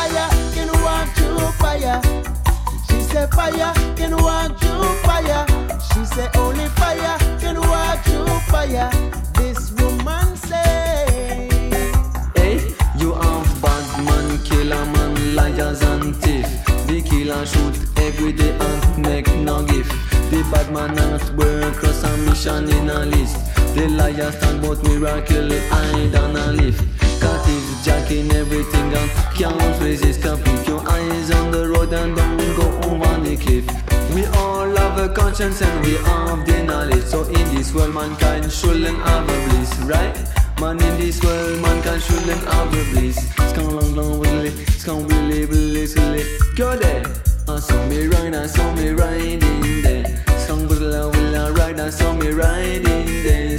fire can walk through fire. She said fire can walk through fire. She said only fire can walk through fire. This woman say, Hey, you have bad man, killer man, liars and thief. The killer shoot every day and make no gift. The bad man at work cross a mission in a list. The liar stand but miracle hide and a lift. Jacking everything and can't resist. Can put your eyes on the road and don't go over the cliff. We all have a conscience and we have the knowledge. So in this world, mankind shouldn't have a bliss, right? Man in this world, mankind shouldn't have a bliss. Scan long long willy, scan willy willy silly. Go there. I saw me ride, I saw me riding there. Scan willy willy ride, I saw me riding there.